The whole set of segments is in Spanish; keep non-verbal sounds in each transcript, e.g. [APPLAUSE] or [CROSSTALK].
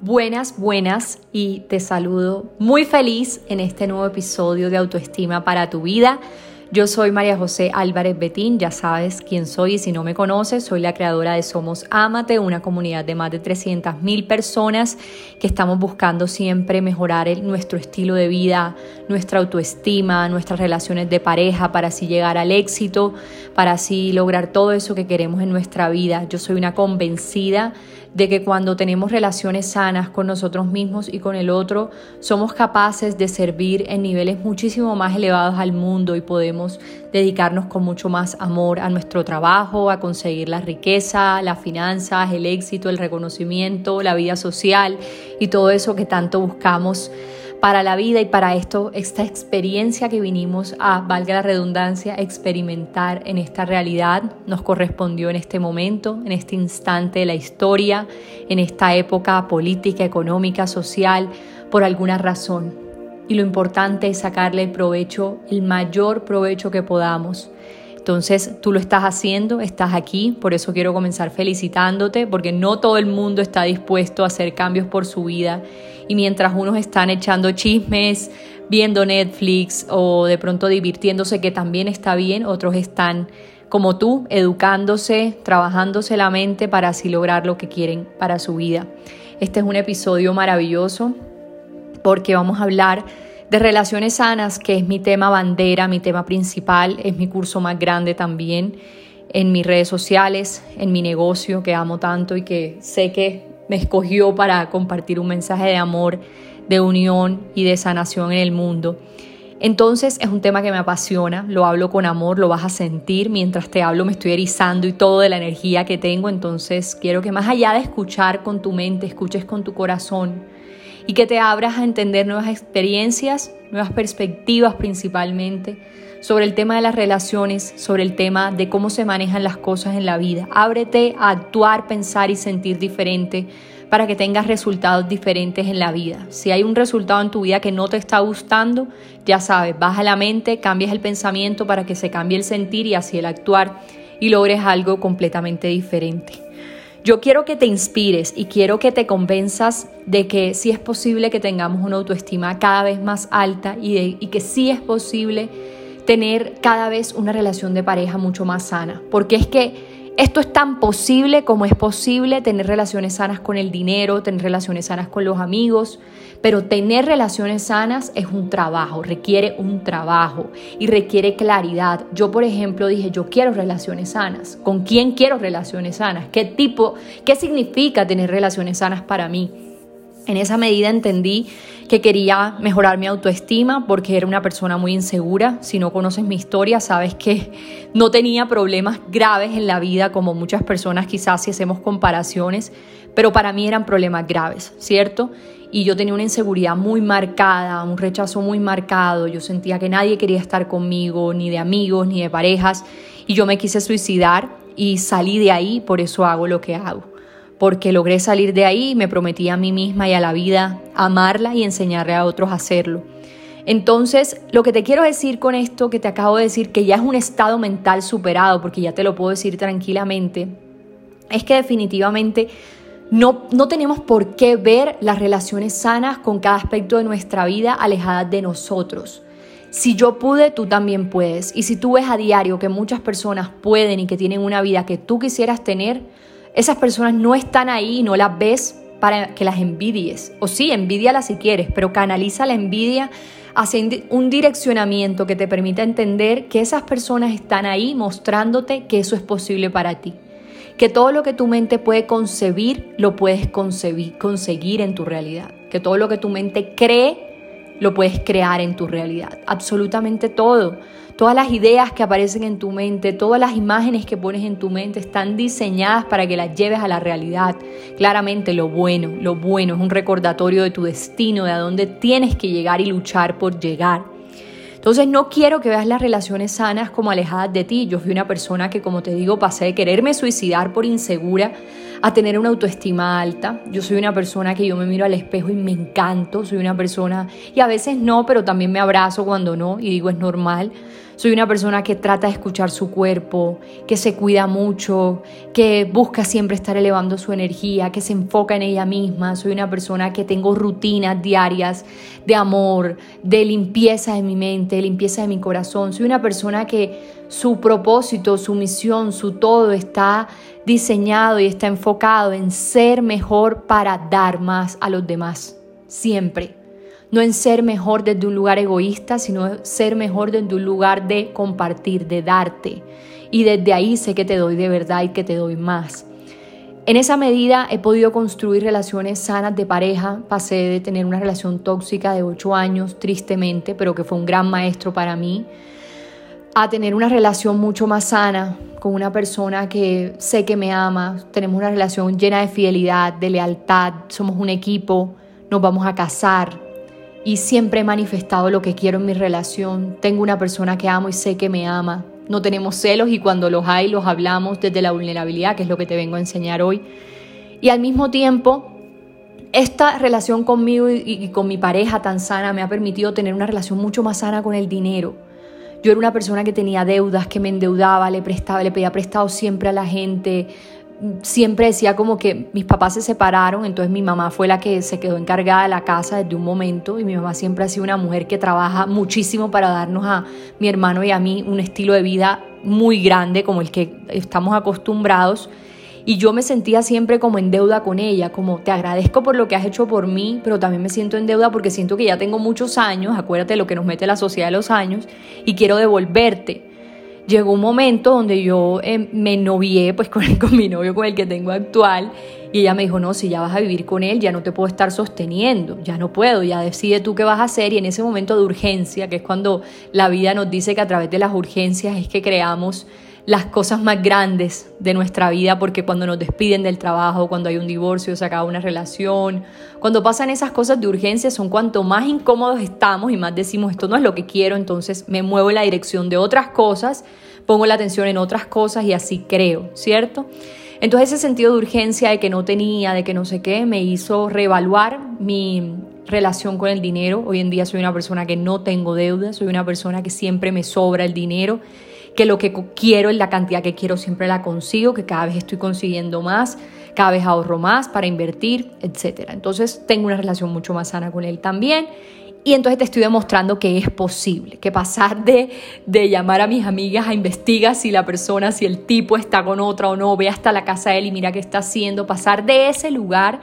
Buenas, buenas y te saludo muy feliz en este nuevo episodio de Autoestima para tu vida. Yo soy María José Álvarez Betín, ya sabes quién soy y si no me conoces, soy la creadora de Somos Amate, una comunidad de más de 300 mil personas que estamos buscando siempre mejorar nuestro estilo de vida, nuestra autoestima, nuestras relaciones de pareja para así llegar al éxito, para así lograr todo eso que queremos en nuestra vida. Yo soy una convencida de que cuando tenemos relaciones sanas con nosotros mismos y con el otro, somos capaces de servir en niveles muchísimo más elevados al mundo y podemos dedicarnos con mucho más amor a nuestro trabajo, a conseguir la riqueza, las finanzas, el éxito, el reconocimiento, la vida social y todo eso que tanto buscamos para la vida y para esto, esta experiencia que vinimos a, valga la redundancia, experimentar en esta realidad, nos correspondió en este momento, en este instante de la historia, en esta época política, económica, social, por alguna razón. Y lo importante es sacarle el provecho, el mayor provecho que podamos. Entonces tú lo estás haciendo, estás aquí, por eso quiero comenzar felicitándote, porque no todo el mundo está dispuesto a hacer cambios por su vida y mientras unos están echando chismes, viendo Netflix o de pronto divirtiéndose, que también está bien, otros están como tú, educándose, trabajándose la mente para así lograr lo que quieren para su vida. Este es un episodio maravilloso porque vamos a hablar de relaciones sanas, que es mi tema bandera, mi tema principal, es mi curso más grande también en mis redes sociales, en mi negocio que amo tanto y que sé que me escogió para compartir un mensaje de amor, de unión y de sanación en el mundo. Entonces es un tema que me apasiona, lo hablo con amor, lo vas a sentir mientras te hablo, me estoy erizando y todo de la energía que tengo, entonces quiero que más allá de escuchar con tu mente, escuches con tu corazón y que te abras a entender nuevas experiencias, nuevas perspectivas principalmente sobre el tema de las relaciones, sobre el tema de cómo se manejan las cosas en la vida. Ábrete a actuar, pensar y sentir diferente para que tengas resultados diferentes en la vida. Si hay un resultado en tu vida que no te está gustando, ya sabes, baja la mente, cambias el pensamiento para que se cambie el sentir y así el actuar y logres algo completamente diferente. Yo quiero que te inspires y quiero que te convenzas de que sí es posible que tengamos una autoestima cada vez más alta y, y que sí es posible tener cada vez una relación de pareja mucho más sana. Porque es que esto es tan posible como es posible tener relaciones sanas con el dinero, tener relaciones sanas con los amigos, pero tener relaciones sanas es un trabajo, requiere un trabajo y requiere claridad. Yo, por ejemplo, dije, yo quiero relaciones sanas. ¿Con quién quiero relaciones sanas? ¿Qué tipo, qué significa tener relaciones sanas para mí? En esa medida entendí que quería mejorar mi autoestima porque era una persona muy insegura. Si no conoces mi historia, sabes que no tenía problemas graves en la vida como muchas personas quizás si hacemos comparaciones, pero para mí eran problemas graves, ¿cierto? Y yo tenía una inseguridad muy marcada, un rechazo muy marcado, yo sentía que nadie quería estar conmigo, ni de amigos, ni de parejas, y yo me quise suicidar y salí de ahí, por eso hago lo que hago porque logré salir de ahí y me prometí a mí misma y a la vida amarla y enseñarle a otros a hacerlo. Entonces, lo que te quiero decir con esto que te acabo de decir, que ya es un estado mental superado, porque ya te lo puedo decir tranquilamente, es que definitivamente no, no tenemos por qué ver las relaciones sanas con cada aspecto de nuestra vida alejadas de nosotros. Si yo pude, tú también puedes. Y si tú ves a diario que muchas personas pueden y que tienen una vida que tú quisieras tener, esas personas no están ahí no las ves para que las envidies. O sí, envidialas si quieres, pero canaliza la envidia hacia un direccionamiento que te permita entender que esas personas están ahí mostrándote que eso es posible para ti. Que todo lo que tu mente puede concebir, lo puedes concebir, conseguir en tu realidad. Que todo lo que tu mente cree, lo puedes crear en tu realidad. Absolutamente todo. Todas las ideas que aparecen en tu mente, todas las imágenes que pones en tu mente están diseñadas para que las lleves a la realidad. Claramente lo bueno, lo bueno es un recordatorio de tu destino, de a dónde tienes que llegar y luchar por llegar. Entonces no quiero que veas las relaciones sanas como alejadas de ti. Yo fui una persona que, como te digo, pasé de quererme suicidar por insegura a tener una autoestima alta. Yo soy una persona que yo me miro al espejo y me encanto, soy una persona, y a veces no, pero también me abrazo cuando no y digo es normal. Soy una persona que trata de escuchar su cuerpo, que se cuida mucho, que busca siempre estar elevando su energía, que se enfoca en ella misma. Soy una persona que tengo rutinas diarias de amor, de limpieza de mi mente, de limpieza de mi corazón. Soy una persona que su propósito, su misión, su todo está diseñado y está enfocado en ser mejor para dar más a los demás. Siempre no en ser mejor desde un lugar egoísta, sino ser mejor desde un lugar de compartir, de darte. Y desde ahí sé que te doy de verdad y que te doy más. En esa medida he podido construir relaciones sanas de pareja. Pasé de tener una relación tóxica de ocho años, tristemente, pero que fue un gran maestro para mí, a tener una relación mucho más sana con una persona que sé que me ama. Tenemos una relación llena de fidelidad, de lealtad, somos un equipo, nos vamos a casar, y siempre he manifestado lo que quiero en mi relación. Tengo una persona que amo y sé que me ama. No tenemos celos y cuando los hay los hablamos desde la vulnerabilidad, que es lo que te vengo a enseñar hoy. Y al mismo tiempo, esta relación conmigo y, con mi pareja tan sana me ha permitido tener una relación mucho más sana con el dinero. Yo era una persona que tenía deudas, que me endeudaba, le prestaba, le pedía prestado siempre a la gente, siempre decía como que mis papás se separaron, entonces mi mamá fue la que se quedó encargada de la casa desde un momento y mi mamá siempre ha sido una mujer que trabaja muchísimo para darnos a mi hermano y a mí un estilo de vida muy grande como el que estamos acostumbrados. Y yo me sentía siempre como en deuda con ella, como te agradezco por lo que has hecho por mí, pero también me siento en deuda porque siento que ya tengo muchos años, acuérdate lo que nos mete la sociedad de los años, y quiero devolverte llegó un momento donde yo eh, me novié pues [LAUGHS] con, con mi novio, con el que tengo actual, y ella me dijo, no, si ya vas a vivir con él, ya no te puedo estar sosteniendo, ya no puedo, ya decide tú qué vas a hacer. Y en ese momento de urgencia, que es cuando la vida nos dice que a través de las urgencias es que creamos las cosas más grandes de nuestra vida, porque cuando nos despiden del trabajo, cuando hay un divorcio, se acaba una relación, cuando pasan esas cosas de urgencia, son cuanto más incómodos estamos y más decimos, esto no es lo que quiero, entonces me muevo en la dirección de otras cosas, pongo la atención en otras cosas y así creo, ¿cierto? Entonces ese sentido de urgencia de que no tenía, de que no sé qué, me hizo reevaluar mi relación con el dinero. Hoy en día soy una persona que no tengo deudas, soy una persona que siempre me sobra el dinero que lo que quiero en la cantidad que quiero siempre la consigo, que cada vez estoy consiguiendo más, cada vez ahorro más para invertir, etc. Entonces tengo una relación mucho más sana con él también. Y entonces te estoy demostrando que es posible, que pasar de, de llamar a mis amigas a investigar si la persona, si el tipo está con otra o no, ve hasta la casa de él y mira qué está haciendo, pasar de ese lugar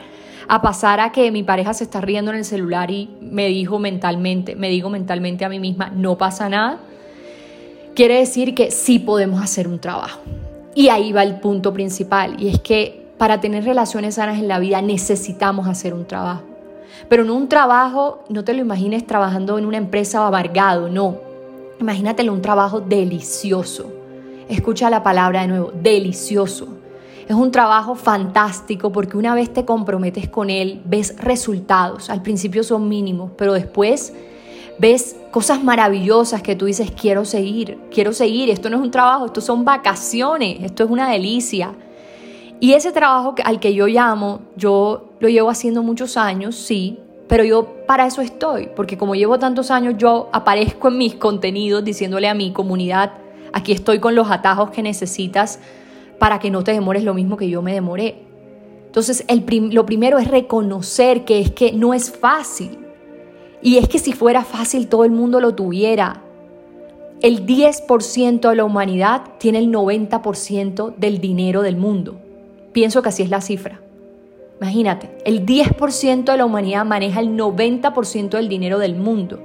a pasar a que mi pareja se está riendo en el celular y me dijo mentalmente, me digo mentalmente a mí misma, no pasa nada quiere decir que sí podemos hacer un trabajo. Y ahí va el punto principal, y es que para tener relaciones sanas en la vida necesitamos hacer un trabajo. Pero no un trabajo, no te lo imagines trabajando en una empresa amargado, no. Imagínatelo un trabajo delicioso. Escucha la palabra de nuevo, delicioso. Es un trabajo fantástico porque una vez te comprometes con él, ves resultados. Al principio son mínimos, pero después ves cosas maravillosas que tú dices, quiero seguir, quiero seguir, esto no es un trabajo, esto son vacaciones, esto es una delicia. Y ese trabajo al que yo llamo, yo lo llevo haciendo muchos años, sí, pero yo para eso estoy, porque como llevo tantos años, yo aparezco en mis contenidos diciéndole a mi comunidad, aquí estoy con los atajos que necesitas para que no te demores lo mismo que yo me demoré. Entonces, el lo primero es reconocer que es que no es fácil, y es que si fuera fácil todo el mundo lo tuviera. El 10% de la humanidad tiene el 90% del dinero del mundo. Pienso que así es la cifra. Imagínate, el 10% de la humanidad maneja el 90% del dinero del mundo.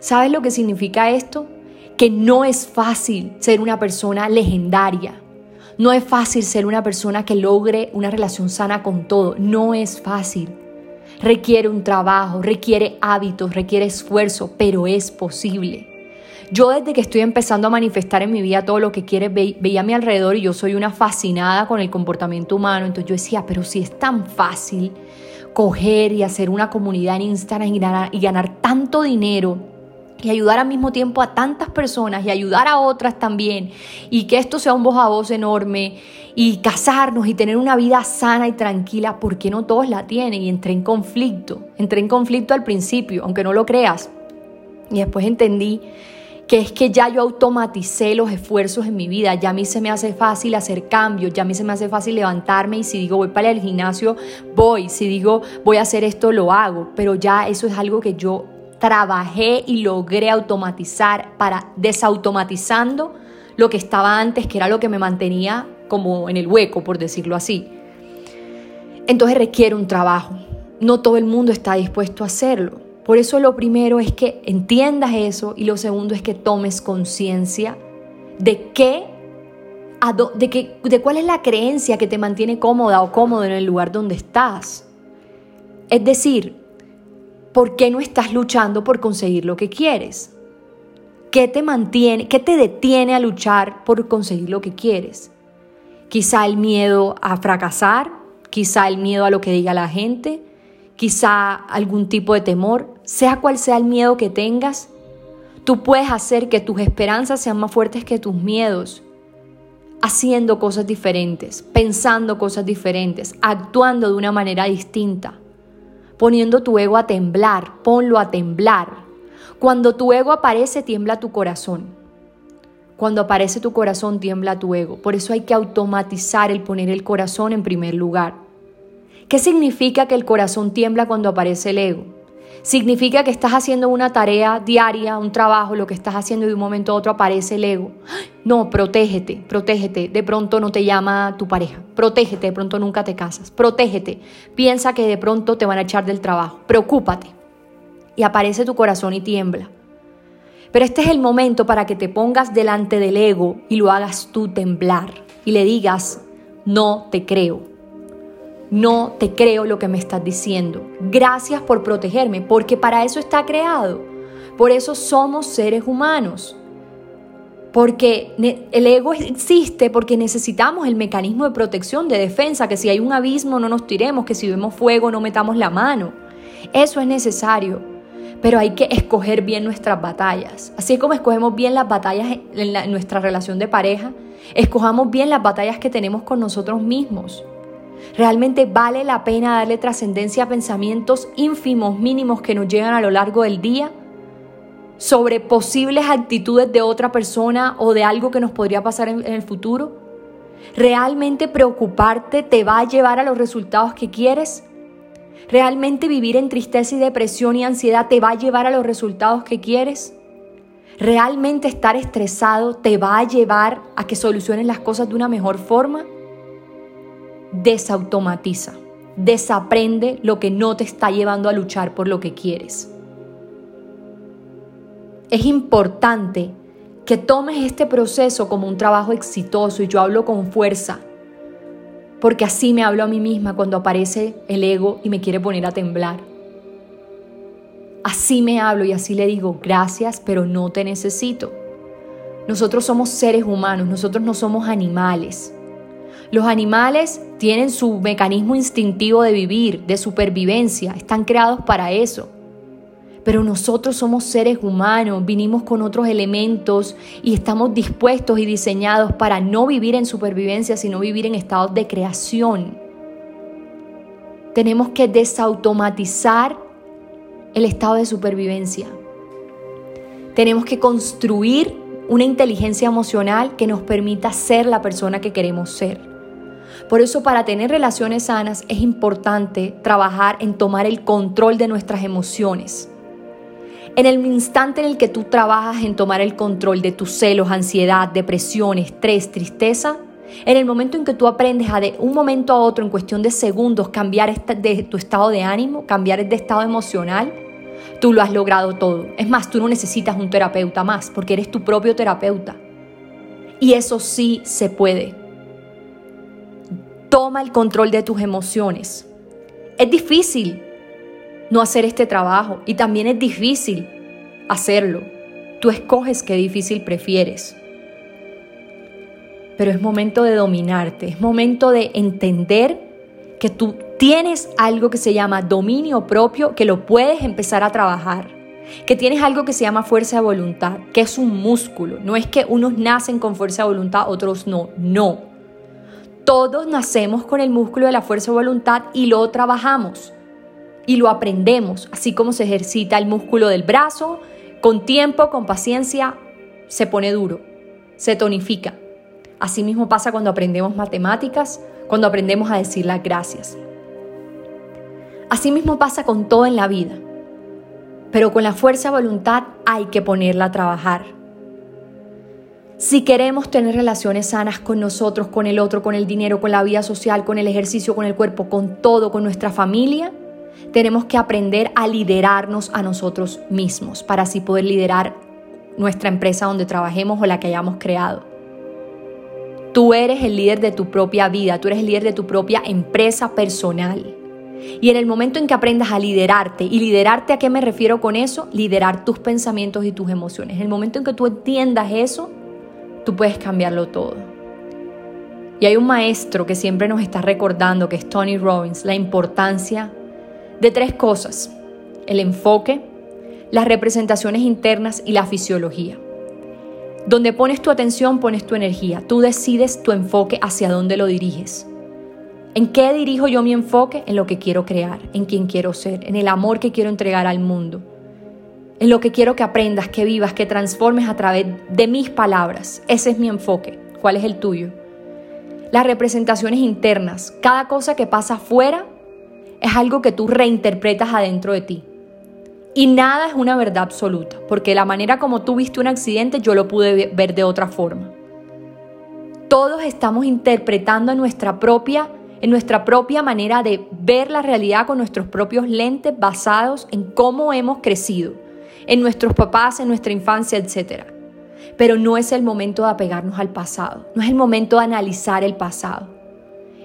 ¿Sabes lo que significa esto? Que no es fácil ser una persona legendaria. No es fácil ser una persona que logre una relación sana con todo. No es fácil requiere un trabajo, requiere hábitos, requiere esfuerzo, pero es posible. Yo desde que estoy empezando a manifestar en mi vida todo lo que quiere, veía a mi alrededor y yo soy una fascinada con el comportamiento humano, entonces yo decía, pero si es tan fácil coger y hacer una comunidad en Instagram ganar, y ganar tanto dinero y ayudar al mismo tiempo a tantas personas y ayudar a otras también y que esto sea un voz a voz enorme y casarnos y tener una vida sana y tranquila, porque no todos la tienen y entré en conflicto, entré en conflicto al principio, aunque no lo creas. Y después entendí que es que ya yo automaticé los esfuerzos en mi vida, ya a mí se me hace fácil hacer cambios, ya a mí se me hace fácil levantarme y si digo voy para el gimnasio, voy, si digo voy a hacer esto, lo hago, pero ya eso es algo que yo trabajé y logré automatizar para desautomatizando lo que estaba antes, que era lo que me mantenía como en el hueco, por decirlo así. Entonces requiere un trabajo. No todo el mundo está dispuesto a hacerlo. Por eso lo primero es que entiendas eso y lo segundo es que tomes conciencia de qué de, de cuál es la creencia que te mantiene cómoda o cómodo en el lugar donde estás. Es decir, ¿Por qué no estás luchando por conseguir lo que quieres? ¿Qué te mantiene, qué te detiene a luchar por conseguir lo que quieres? Quizá el miedo a fracasar, quizá el miedo a lo que diga la gente, quizá algún tipo de temor, sea cual sea el miedo que tengas, tú puedes hacer que tus esperanzas sean más fuertes que tus miedos, haciendo cosas diferentes, pensando cosas diferentes, actuando de una manera distinta poniendo tu ego a temblar, ponlo a temblar. Cuando tu ego aparece, tiembla tu corazón. Cuando aparece tu corazón, tiembla tu ego. Por eso hay que automatizar el poner el corazón en primer lugar. ¿Qué significa que el corazón tiembla cuando aparece el ego? Significa que estás haciendo una tarea diaria, un trabajo, lo que estás haciendo y de un momento a otro aparece el ego. No, protégete, protégete. De pronto no te llama tu pareja. Protégete, de pronto nunca te casas. Protégete. Piensa que de pronto te van a echar del trabajo. Preocúpate. Y aparece tu corazón y tiembla. Pero este es el momento para que te pongas delante del ego y lo hagas tú temblar y le digas, no te creo no te creo lo que me estás diciendo. Gracias por protegerme, porque para eso está creado. Por eso somos seres humanos. Porque el ego existe porque necesitamos el mecanismo de protección, de defensa, que si hay un abismo no nos tiremos, que si vemos fuego no metamos la mano. Eso es necesario. Pero hay que escoger bien nuestras batallas. Así como escogemos bien las batallas en nuestra relación de pareja, escojamos bien las batallas que tenemos con nosotros mismos. ¿Realmente vale la pena darle trascendencia a pensamientos ínfimos, mínimos que nos llegan a lo largo del día? sobre posibles actitudes de otra persona o de algo que nos podría pasar en, el futuro? ¿Realmente preocuparte te va a llevar a los resultados que quieres? ¿Realmente vivir en tristeza y depresión y ansiedad te va a llevar a los resultados que quieres? ¿Realmente estar estresado te va a llevar a que soluciones las cosas de una mejor forma? Desautomatiza, desaprende lo que no te está llevando a luchar por lo que quieres. Es importante que tomes este proceso como un trabajo exitoso y yo hablo con fuerza, porque así me hablo a mí misma cuando aparece el ego y me quiere poner a temblar. Así me hablo y así le digo, gracias, pero no te necesito. Nosotros somos seres humanos, nosotros no somos animales. Los animales tienen su mecanismo instintivo de vivir, de supervivencia, están creados para eso. Pero nosotros somos seres humanos, vinimos con otros elementos y estamos dispuestos y diseñados para no vivir en supervivencia, sino vivir en estados de creación. Tenemos que desautomatizar el estado de supervivencia. Tenemos que construir una inteligencia emocional que nos permita ser la persona que queremos ser. Por eso para tener relaciones sanas es importante trabajar en tomar el control de nuestras emociones. En el instante en el que tú trabajas en tomar el control de tus celos, ansiedad, depresión, estrés, tristeza, en el momento en que tú aprendes a de un momento a otro, en cuestión de segundos, cambiar de tu estado de ánimo, cambiar de estado emocional, tú lo has logrado todo. Es más, tú no necesitas un terapeuta más, porque eres tu propio terapeuta. Y eso sí se puede. Toma el control de tus emociones. Es difícil no hacer este trabajo y también es difícil hacerlo. Tú escoges qué difícil prefieres. Pero es momento de dominarte, es momento de entender que tú tienes algo que se llama dominio propio, que lo puedes empezar a trabajar. que tienes algo que se llama fuerza de voluntad, que es un músculo. No es que unos nacen con fuerza de voluntad, otros no. No. Todos nacemos con el músculo de la fuerza de voluntad y lo trabajamos y lo aprendemos, así como se ejercita el músculo del brazo, con tiempo, con paciencia, se pone duro, se tonifica. Así mismo pasa cuando aprendemos matemáticas, cuando aprendemos a decir las gracias. Así mismo pasa con todo en la vida. Pero con la fuerza de voluntad hay que ponerla a trabajar. Si queremos tener relaciones sanas con nosotros, con el otro, con el dinero, con la vida social, con el ejercicio, con el cuerpo, con todo, con nuestra familia, tenemos que aprender a liderarnos a nosotros mismos para así poder liderar nuestra empresa donde trabajemos o la que hayamos creado. Tú eres el líder de tu propia vida, tú eres el líder de tu propia empresa personal. Y en el momento en que aprendas a liderarte, y liderarte a qué me refiero con eso, liderar tus pensamientos y tus emociones. En el momento en que tú entiendas eso, tú puedes cambiarlo todo. Y hay un maestro que siempre nos está recordando, que es Tony Robbins, la importancia de tres cosas. El enfoque, las representaciones internas y la fisiología. Donde pones tu atención, pones tu energía. Tú decides tu enfoque hacia dónde lo diriges. ¿En qué dirijo yo mi enfoque? En lo que quiero crear, en quién quiero ser, en el amor que quiero entregar al mundo, en lo que quiero que aprendas, que vivas, que transformes a través de mis palabras. Ese es mi enfoque. ¿Cuál es el tuyo? Las representaciones internas. Cada cosa que pasa afuera es algo que tú reinterpretas adentro de ti. Y nada es una verdad absoluta, porque la manera como tú viste un accidente yo lo pude ver de otra forma. Todos estamos interpretando nuestra propia en nuestra propia manera de ver la realidad con nuestros propios lentes basados en cómo hemos crecido, en nuestros papás, en nuestra infancia, etc. Pero no es el momento de apegarnos al pasado, no es el momento de analizar el pasado.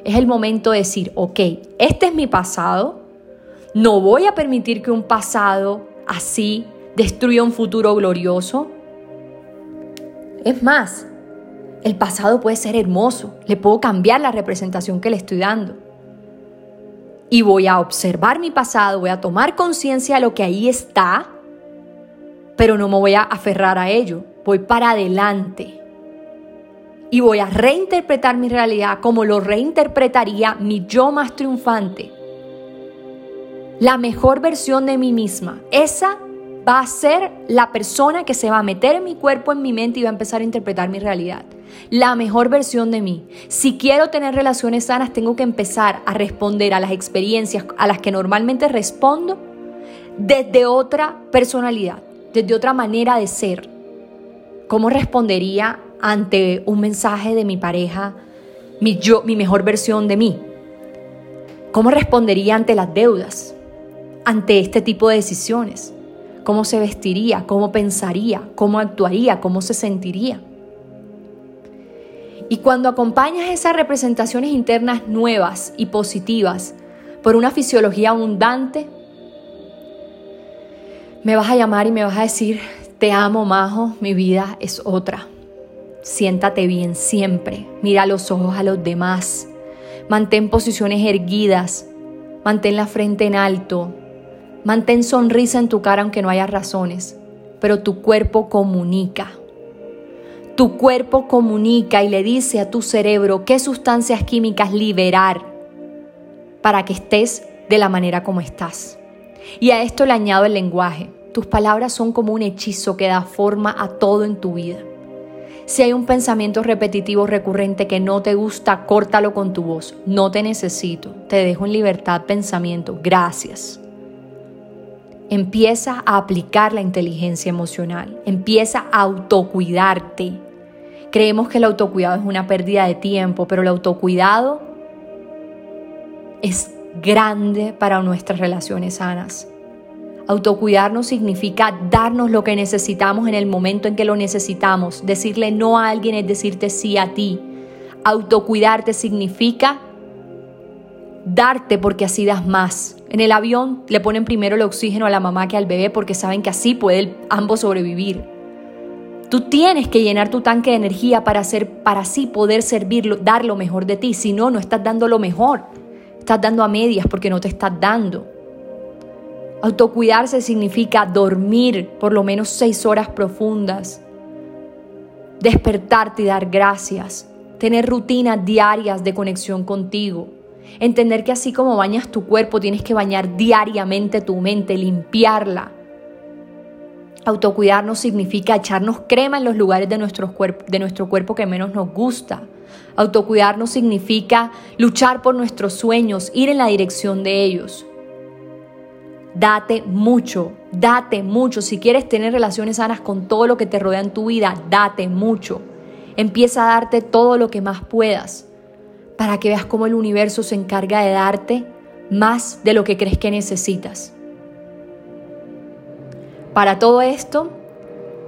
Es el momento de decir, ok, este es mi pasado, no voy a permitir que un pasado así destruya un futuro glorioso. Es más, el pasado puede ser hermoso, le puedo cambiar la representación que le estoy dando. Y voy a observar mi pasado, voy a tomar conciencia de lo que ahí está, pero no me voy a aferrar a ello, voy para adelante. Y voy a reinterpretar mi realidad como lo reinterpretaría mi yo más triunfante. La mejor versión de mí misma. Esa va a ser la persona que se va a meter en mi cuerpo, en mi mente y va a empezar a interpretar mi realidad la mejor versión de mí. Si quiero tener relaciones sanas, tengo que empezar a responder a las experiencias a las que normalmente respondo desde otra personalidad, desde otra manera de ser. ¿Cómo respondería ante un mensaje de mi pareja, mi yo, mi mejor versión de mí? ¿Cómo respondería ante las deudas? Ante este tipo de decisiones. ¿Cómo se vestiría? ¿Cómo pensaría? ¿Cómo actuaría? ¿Cómo se sentiría? Y cuando acompañas esas representaciones internas nuevas y positivas por una fisiología abundante, me vas a llamar y me vas a decir, te amo, Majo, mi vida es otra. Siéntate bien siempre, mira los ojos a los demás, mantén posiciones erguidas, mantén la frente en alto, mantén sonrisa en tu cara aunque no haya razones, pero tu cuerpo comunica. Tu cuerpo comunica y le dice a tu cerebro qué sustancias químicas liberar para que estés de la manera como estás. Y a esto le añado el lenguaje. Tus palabras son como un hechizo que da forma a todo en tu vida. Si hay un pensamiento repetitivo recurrente que no te gusta, córtalo con tu voz. No te necesito. Te dejo en libertad pensamiento. Gracias. Empieza a aplicar la inteligencia emocional. Empieza a autocuidarte. Creemos que el autocuidado es una pérdida de tiempo, pero el autocuidado es grande para nuestras relaciones sanas. Autocuidarnos significa darnos lo que necesitamos en el momento en que lo necesitamos. Decirle no a alguien es decirte sí a ti. Autocuidarte significa darte porque así das más. En el avión le ponen primero el oxígeno a la mamá que al bebé porque saben que así pueden ambos sobrevivir. Tú tienes que llenar tu tanque de energía para hacer, para así poder servirlo, dar lo mejor de ti. Si no, no estás dando lo mejor. Estás dando a medias porque no te estás dando. Autocuidarse significa dormir por lo menos seis horas profundas, despertarte y dar gracias, tener rutinas diarias de conexión contigo, entender que así como bañas tu cuerpo, tienes que bañar diariamente tu mente, limpiarla. Autocuidarnos significa echarnos crema en los lugares de, nuestro cuerpo, de nuestro cuerpo que menos nos gusta. Autocuidarnos significa luchar por nuestros sueños, ir en la dirección de ellos. Date mucho, date mucho. Si quieres tener relaciones sanas con todo lo que te rodea en tu vida, date mucho. Empieza a darte todo lo que más puedas para que veas cómo el universo se encarga de darte más de lo que crees que necesitas. Para todo esto,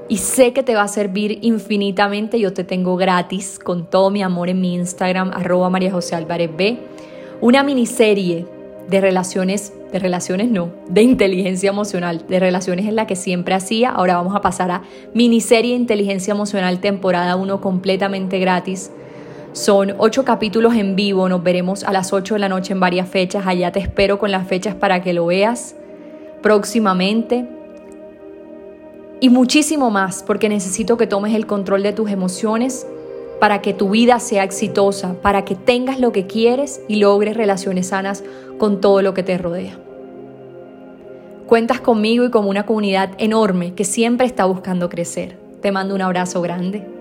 y sé que te va a servir infinitamente, yo te tengo gratis con todo mi amor en mi Instagram, arroba María José Álvarez B, una miniserie de relaciones, de relaciones no, de inteligencia emocional, de relaciones en la que siempre hacía. Ahora vamos a pasar a miniserie Inteligencia Emocional temporada 1 completamente gratis. Son ocho capítulos en vivo, nos veremos a las 8 de la noche en varias fechas. Allá te espero con las fechas para que lo veas próximamente. Y muchísimo más, porque necesito que tomes el control de tus emociones para que tu vida sea exitosa, para que tengas lo que quieres y logres relaciones sanas con todo lo que te rodea. Cuentas conmigo y con una comunidad enorme que siempre está buscando crecer. Te mando un abrazo grande.